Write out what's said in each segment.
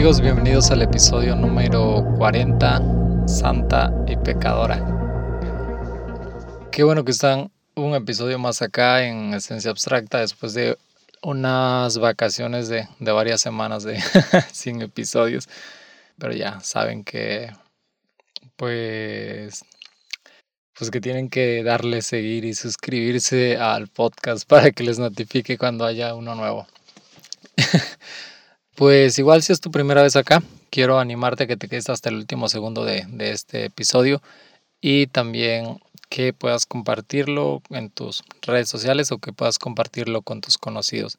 amigos? Bienvenidos al episodio número 40, Santa y Pecadora. Qué bueno que están un episodio más acá en Esencia Abstracta después de unas vacaciones de, varias semanas de sin episodios. Pero ya saben que pues pues que tienen que darle seguir y suscribirse al podcast para que les notifique cuando haya uno nuevo. Pues igual si es tu primera vez acá, quiero animarte a que te quedes hasta el último segundo de, este episodio y también que puedas compartirlo en tus redes sociales o que puedas compartirlo con tus conocidos.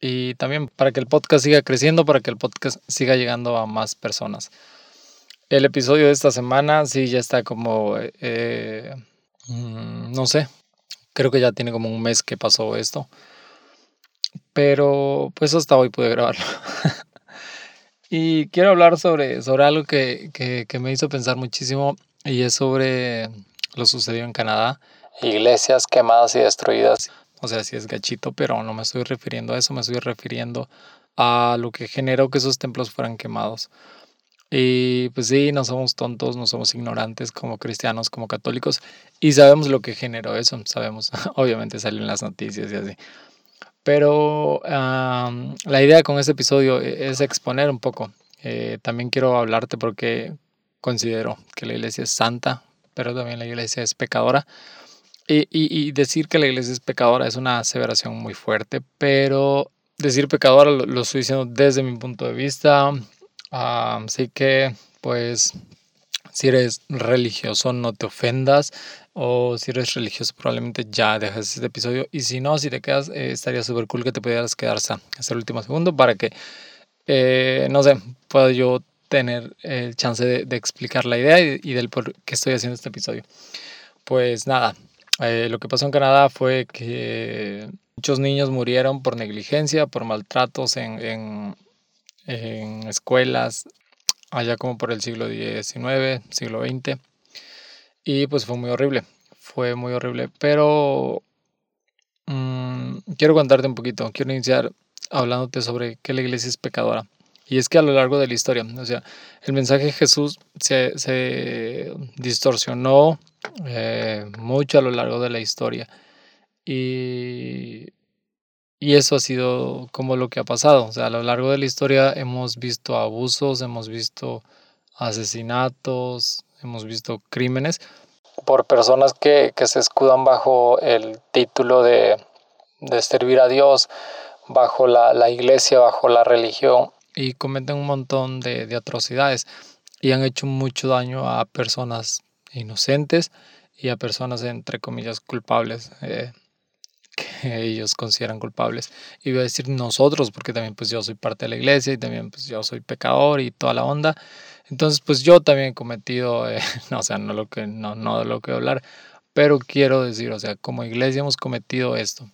Y también para que el podcast siga creciendo, para que el podcast siga llegando a más personas. El episodio de esta semana sí ya está como, eh, mm, no sé, creo que ya tiene como un mes que pasó esto. Pero pues hasta hoy pude grabarlo. y quiero hablar sobre, sobre algo que, que, me hizo pensar muchísimo y es sobre lo sucedido en Canadá. Iglesias quemadas y destruidas. O sea, sí es gachito, pero no me estoy refiriendo a eso, me estoy refiriendo a lo que generó que esos templos fueran quemados. Y pues sí, no somos tontos, no somos ignorantes como cristianos, como católicos, y sabemos lo que generó eso, sabemos, obviamente salen las noticias y así. Pero la idea con este episodio e, es exponer un poco. Eh, también quiero hablarte porque considero que la iglesia es santa, pero también la iglesia es pecadora. Y, y, decir que la iglesia es pecadora es una aseveración muy fuerte, pero decir pecadora lo, estoy diciendo desde mi punto de vista. así que, pues, si eres religioso, no te ofendas. O si eres religioso, probablemente ya dejas este episodio. Y si no, si te quedas, eh, estaría súper cool que te pudieras quedar hasta, el último segundo para que, eh, no sé, pueda yo tener el chance de, explicar la idea y, del por qué estoy haciendo este episodio. Pues nada, eh, lo que pasó en Canadá fue que muchos niños murieron por negligencia, por maltratos en, en, en escuelas, allá como por el siglo XIX, siglo XX. Y pues fue muy horrible, fue muy horrible. Pero mm, quiero contarte un poquito, quiero iniciar hablándote sobre que la iglesia es pecadora. Y es que a lo largo de la historia, o sea, el mensaje de Jesús se, se distorsionó eh, mucho a lo largo de la historia. Y, y eso ha sido como lo que ha pasado. O sea, a lo largo de la historia hemos visto abusos, hemos visto asesinatos, hemos visto crímenes. Por personas que, se escudan bajo el título de, servir a Dios, bajo la, iglesia, bajo la religión. Y cometen un montón de, atrocidades y han hecho mucho daño a personas inocentes y a personas entre comillas culpables eh, que ellos consideran culpables. Y voy a decir nosotros porque también pues yo soy parte de la iglesia y también pues yo soy pecador y toda la onda entonces, pues yo también he cometido, eh, no, o sea, no, lo que, no, no de lo que hablar, pero quiero decir, o sea, como iglesia hemos cometido esto.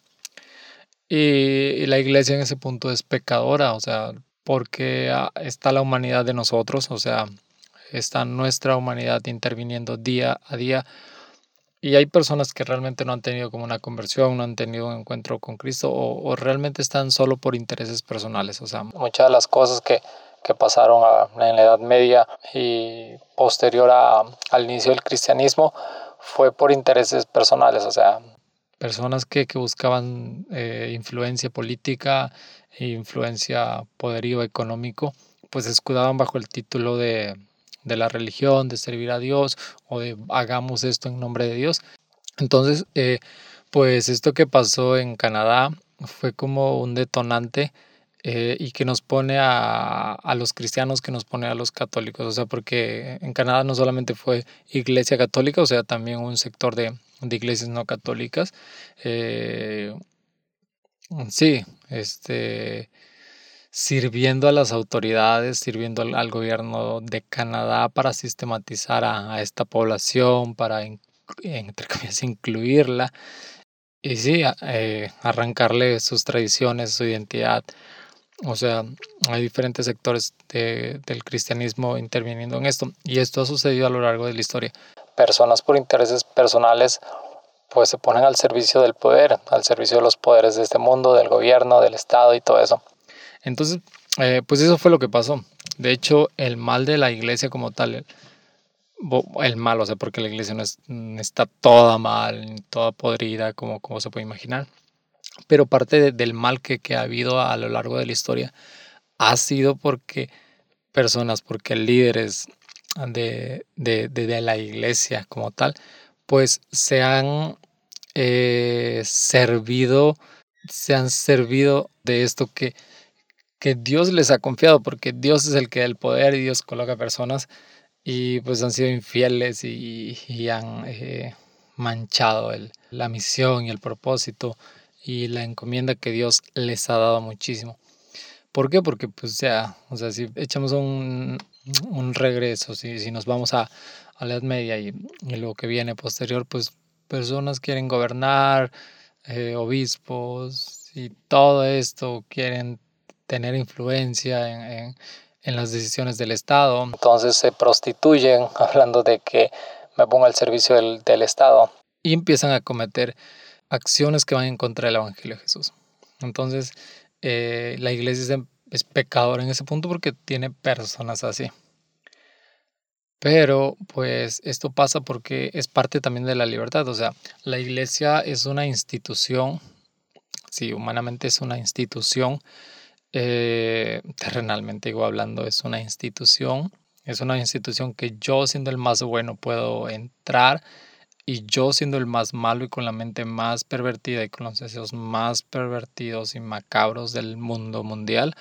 Y, la iglesia en ese punto es pecadora, o sea, porque ah, está la humanidad de nosotros, o sea, está nuestra humanidad interviniendo día a día. Y hay personas que realmente no han tenido como una conversión, no han tenido un encuentro con Cristo o, o realmente están solo por intereses personales. O sea, muchas de las cosas que, que pasaron en la Edad Media y posterior al inicio del cristianismo fue por intereses personales, o sea, personas que, que buscaban eh, influencia política influencia poderío económico, pues escudaban bajo el título de, de la religión, de servir a Dios o de hagamos esto en nombre de Dios. Entonces, eh, pues esto que pasó en Canadá fue como un detonante eh, y que nos pone a, a, los cristianos, que nos pone a los católicos, o sea, porque en Canadá no solamente fue iglesia católica, o sea, también un sector de, de iglesias no católicas. Eh, sí, este, sirviendo a las autoridades, sirviendo al, gobierno de Canadá para sistematizar a, esta población, para, entre comillas, incluirla. Y sí, eh, arrancarle sus tradiciones, su identidad, o sea, hay diferentes sectores del cristianismo interviniendo en esto y esto ha sucedido a lo largo de la historia. Personas por intereses personales pues se ponen al servicio del poder, al servicio de los poderes de este mundo, del gobierno, del Estado y todo eso. Entonces, eh, pues eso fue lo que pasó. De hecho, el mal de la iglesia como tal, el, mal, o sea, porque la iglesia no, está toda mal, toda podrida, como, como se puede imaginar. Pero parte del mal que, que ha habido a lo largo de la historia ha sido porque personas, porque líderes de, de, de, la iglesia como tal, pues se han eh, servido, se han servido de esto que, que Dios les ha confiado, porque Dios es el que da el poder y Dios coloca personas y pues han sido infieles y, y han eh, manchado el, la misión y el propósito y la encomienda que Dios les ha dado muchísimo. ¿Por qué? Porque pues ya, o sea, si echamos un, un regreso, si, si nos vamos a, a la Edad Media y, y, lo que viene posterior, pues personas quieren gobernar, eh, obispos y todo esto, quieren tener influencia en, en, las decisiones del Estado. Entonces se prostituyen hablando de que me pongo al servicio del, del Estado y empiezan a cometer acciones que van en contra del Evangelio de Jesús. Entonces, eh, la iglesia es, es pecadora en ese punto porque tiene personas así. Pero pues esto pasa porque es parte también de la libertad. O sea, la iglesia es una institución, sí, humanamente es una institución, eh, terrenalmente digo hablando, es una institución, es una institución que yo siendo el más bueno puedo entrar y yo siendo el más malo y con la mente más pervertida y con los deseos más pervertidos y macabros del mundo mundial,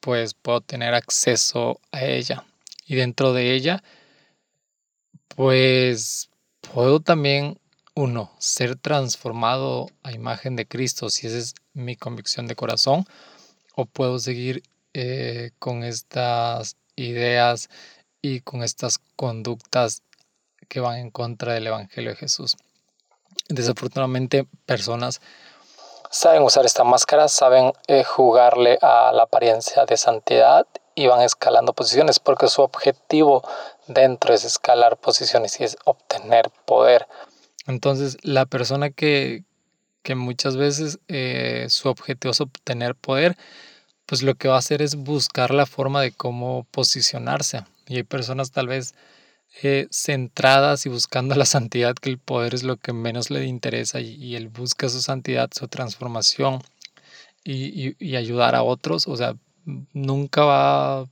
pues puedo tener acceso a ella. Y dentro de ella, pues puedo también, uno, ser transformado a imagen de Cristo, si esa es mi convicción de corazón, o puedo seguir eh, con estas ideas y con estas conductas que van en contra del Evangelio de Jesús. Desafortunadamente, personas saben usar esta máscara, saben eh, jugarle a la apariencia de santidad y van escalando posiciones porque su objetivo dentro es escalar posiciones y es obtener poder. Entonces, la persona que, que muchas veces eh, su objetivo es obtener poder, pues lo que va a hacer es buscar la forma de cómo posicionarse. Y hay personas tal vez eh, centradas y buscando la santidad, que el poder es lo que menos le interesa y, él busca su santidad, su transformación y, ayudar a otros, o sea, nunca va a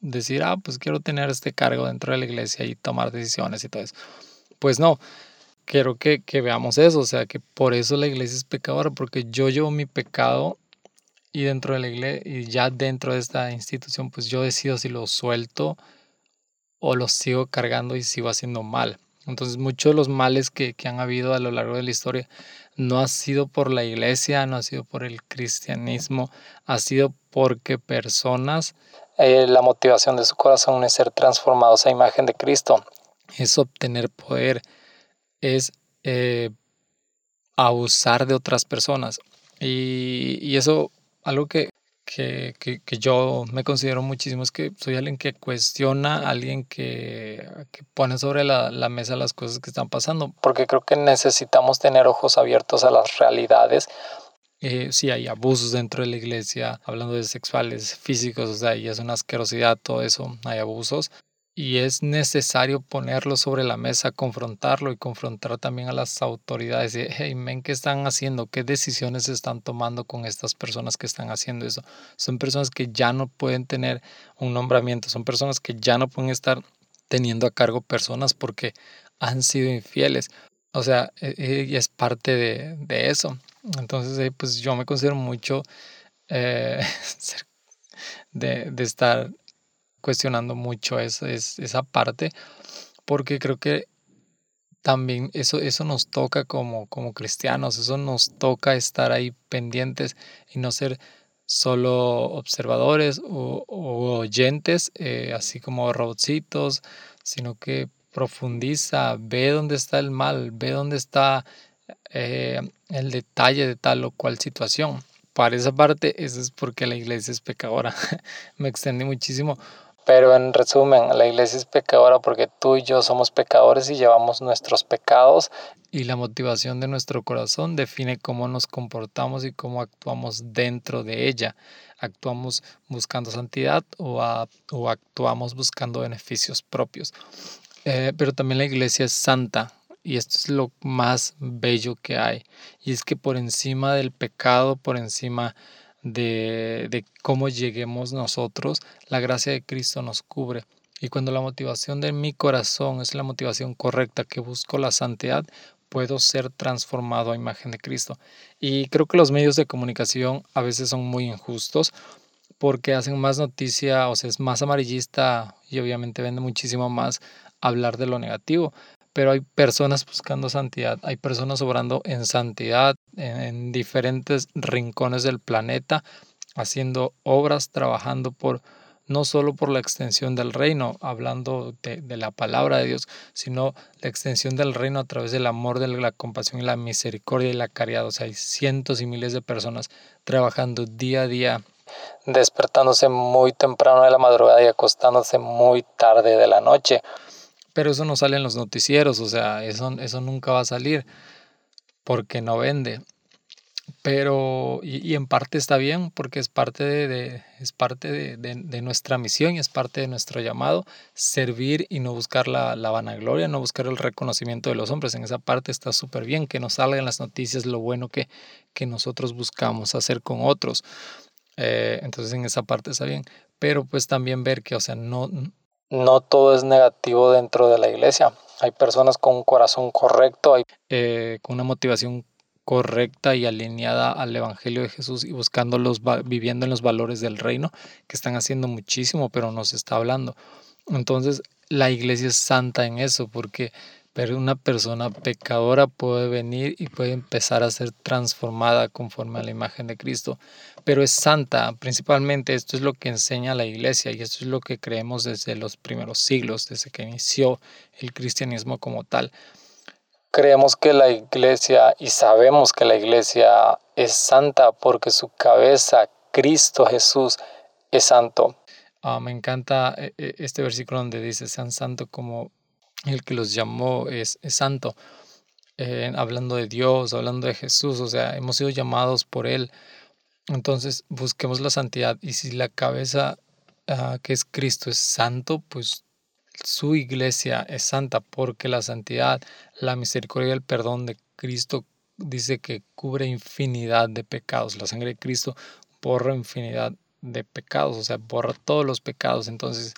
decir, ah, pues quiero tener este cargo dentro de la iglesia y tomar decisiones y todo eso. Pues no, quiero que, que veamos eso, o sea, que por eso la iglesia es pecadora, porque yo llevo mi pecado y dentro de la iglesia y ya dentro de esta institución, pues yo decido si lo suelto o los sigo cargando y sigo haciendo mal. Entonces muchos de los males que, que, han habido a lo largo de la historia no ha sido por la iglesia, no ha sido por el cristianismo, ha sido porque personas, eh, la motivación de su corazón es ser transformados a imagen de Cristo, es obtener poder, es eh, abusar de otras personas. Y, y eso, algo que, que, que, que, yo me considero muchísimo es que soy alguien que cuestiona, alguien que, que pone sobre la, la, mesa las cosas que están pasando, porque creo que necesitamos tener ojos abiertos a las realidades. Eh, sí, hay abusos dentro de la iglesia, hablando de sexuales, físicos, o sea, y es una asquerosidad todo eso, hay abusos, y es necesario ponerlo sobre la mesa, confrontarlo y confrontar también a las autoridades. Y, hey, men, ¿qué están haciendo? ¿Qué decisiones están tomando con estas personas que están haciendo eso? Son personas que ya no pueden tener un nombramiento, son personas que ya no pueden estar teniendo a cargo personas porque han sido infieles. O sea, e, e, y es parte de, de eso. Entonces, eh, pues yo me considero mucho eh, de, de estar cuestionando mucho esa, esa parte, porque creo que también eso, eso nos toca como, como cristianos, eso nos toca estar ahí pendientes y no ser solo observadores o, oyentes, eh, así como robotcitos, sino que profundiza, ve dónde está el mal, ve dónde está eh, el detalle de tal o cual situación. Para esa parte, eso es porque la iglesia es pecadora. Me extendí muchísimo, Pero en resumen, la iglesia es pecadora porque tú y yo somos pecadores y llevamos nuestros pecados. Y la motivación de nuestro corazón define cómo nos comportamos y cómo actuamos dentro de ella. ¿Actuamos buscando santidad o, o actuamos buscando beneficios propios? Eh, pero también la iglesia es santa y esto es lo más bello que hay. Y es que por encima del pecado, por encima de, de cómo lleguemos nosotros, la gracia de Cristo nos cubre. Y cuando la motivación de mi corazón es la motivación correcta, que busco la santidad, puedo ser transformado a imagen de Cristo. Y creo que los medios de comunicación a veces son muy injustos porque hacen más noticia, o sea, es más amarillista y obviamente vende muchísimo más hablar de lo negativo pero hay personas buscando santidad, hay personas obrando en santidad en, diferentes rincones del planeta, haciendo obras, trabajando por no solo por la extensión del reino, hablando de, la palabra de Dios, sino la extensión del reino a través del amor, de la compasión y la misericordia y la caridad. O sea, hay cientos y miles de personas trabajando día a día, despertándose muy temprano de la madrugada y acostándose muy tarde de la noche pero eso no sale en los noticieros, o sea, eso, eso nunca va a salir porque no vende. Pero, y, en parte está bien, porque es parte, de, es parte de, nuestra misión y es parte de nuestro llamado, servir y no buscar la, vanagloria, no buscar el reconocimiento de los hombres. En esa parte está súper bien que nos salgan las noticias lo bueno que, que nosotros buscamos hacer con otros. Eh, entonces en esa parte está bien. Pero pues también ver que, o sea, no, no todo es negativo dentro de la iglesia. Hay personas con un corazón correcto, hay, eh, con una motivación correcta y alineada al Evangelio de Jesús y buscando los, viviendo en los valores del reino, que están haciendo muchísimo, pero no se está hablando. Entonces, la iglesia es santa en eso, porque pero una persona pecadora puede venir y puede empezar a ser transformada conforme a la imagen de Cristo, pero es santa, principalmente esto es lo que enseña la iglesia y esto es lo que creemos desde los primeros siglos, desde que inició el cristianismo como tal. Creemos que la iglesia y sabemos que la iglesia es santa porque su cabeza, Cristo Jesús, es santo. Ah, me encanta eh, eh, este versículo donde dice, sean santo como el que los llamó es, santo. Eh, hablando de Dios, hablando de Jesús, o sea, hemos sido llamados por Él. Entonces, busquemos la santidad. Y si la cabeza ah, que es Cristo es santo, pues su iglesia es santa, porque la santidad, la misericordia y el perdón de Cristo dice que cubre infinidad de pecados. La sangre de Cristo borra infinidad de pecados, o sea, borra todos los pecados. Entonces,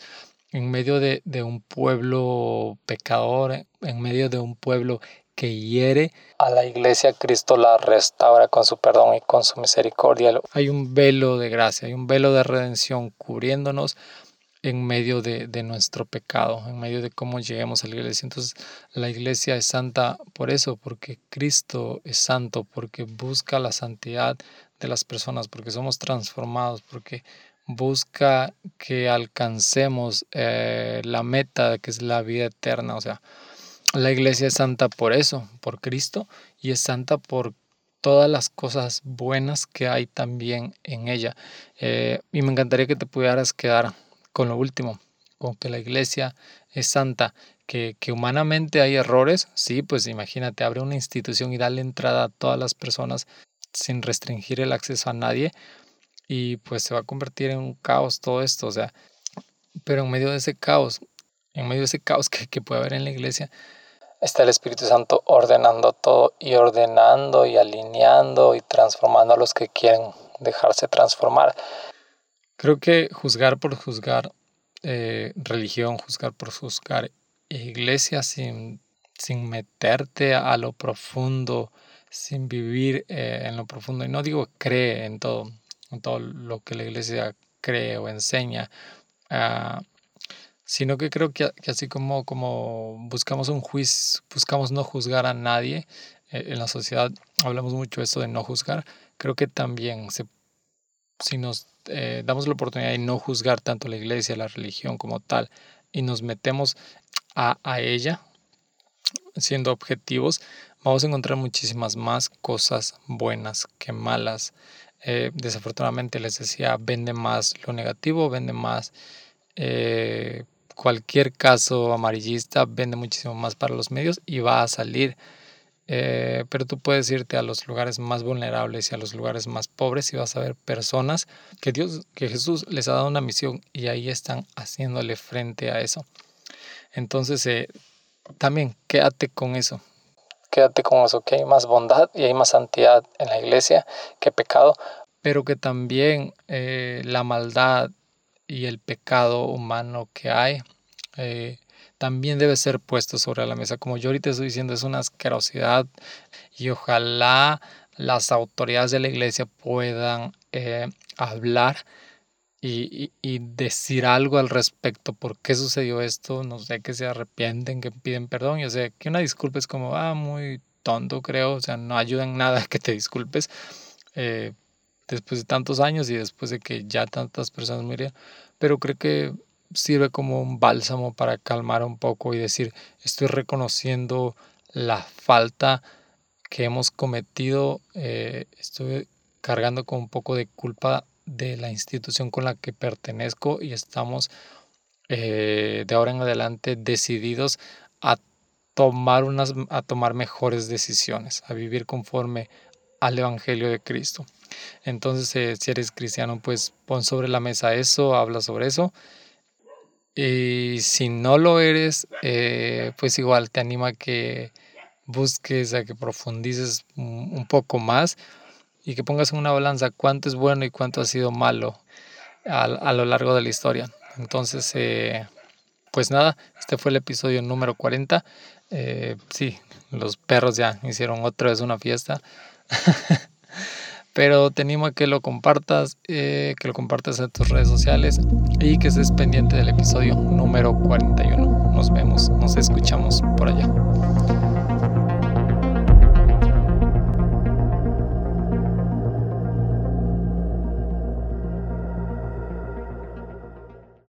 en medio de, un pueblo pecador, en medio de un pueblo que hiere a la iglesia, Cristo la restaura con su perdón y con su misericordia. Hay un velo de gracia, hay un velo de redención cubriéndonos en medio de, de, nuestro pecado, en medio de cómo lleguemos a la iglesia. Entonces la iglesia es santa por eso, porque Cristo es santo, porque busca la santidad de las personas, porque somos transformados, porque busca que alcancemos eh, la meta que es la vida eterna. O sea, la iglesia es santa por eso, por Cristo, y es santa por todas las cosas buenas que hay también en ella. Eh, y me encantaría que te pudieras quedar con lo último, con que la iglesia es santa, que, que, humanamente hay errores, sí, pues imagínate, abre una institución y dale entrada a todas las personas sin restringir el acceso a nadie, y pues se va a convertir en un caos todo esto, o sea, pero en medio de ese caos, en medio de ese caos que, que puede haber en la iglesia, está el Espíritu Santo ordenando todo y ordenando y alineando y transformando a los que quieren dejarse transformar. Creo que juzgar por juzgar eh, religión, juzgar por juzgar iglesia sin, sin meterte a lo profundo, sin vivir eh, en lo profundo, y no digo cree en todo, todo lo que la iglesia cree o enseña, ah, sino que creo que, así como, como buscamos un juicio, buscamos no juzgar a nadie, eh, en la sociedad hablamos mucho esto de no juzgar, creo que también se, si nos eh, damos la oportunidad de no juzgar tanto la iglesia, la religión como tal, y nos metemos a, a ella, siendo objetivos, vamos a encontrar muchísimas más cosas buenas que malas. Eh, desafortunadamente les decía, vende más lo negativo, vende más eh, cualquier caso amarillista vende muchísimo más para los medios y va a salir. Eh, pero tú puedes irte a los lugares más vulnerables y a los lugares más pobres y vas a ver personas que Dios, que Jesús les ha dado una misión y ahí están haciéndole frente a eso. Entonces, también quédate con eso. Quédate con eso, que hay más bondad y hay más santidad en la iglesia que pecado, pero que también eh, la maldad y el pecado humano que hay eh, también debe ser puesto sobre la mesa. Como yo ahorita estoy diciendo, es una asquerosidad y ojalá las autoridades de la iglesia puedan eh, hablar y, y, decir algo al respecto. ¿Por qué sucedió esto? No sé, que se arrepienten, que piden perdón. Yo sé que una disculpa es como, ah, muy tonto, creo. O sea, no ayuda en nada que te disculpes. Eh, después de tantos años y después de que ya tantas personas murieron, pero creo que sirve como un bálsamo para calmar un poco y decir, estoy reconociendo la falta que hemos cometido, eh, estoy cargando con un poco de culpa de la institución con la que pertenezco y estamos eh, de ahora en adelante decididos a tomar unas a tomar mejores decisiones, a vivir conforme al evangelio de Cristo. Entonces, eh, si eres cristiano, pues pon sobre la mesa eso, habla sobre eso. Y si no lo eres, eh, pues igual te anima a que busques, a que profundices un poco más y que pongas en una balanza cuánto es bueno y cuánto ha sido malo a, a lo largo de la historia. Entonces, eh, pues nada, este fue el episodio número 40. sí, los perros ya hicieron otra vez una fiesta. Pero te animo a que lo compartas, eh, que lo compartas en tus redes sociales y que estés pendiente del episodio número 41. Nos vemos, nos escuchamos por allá.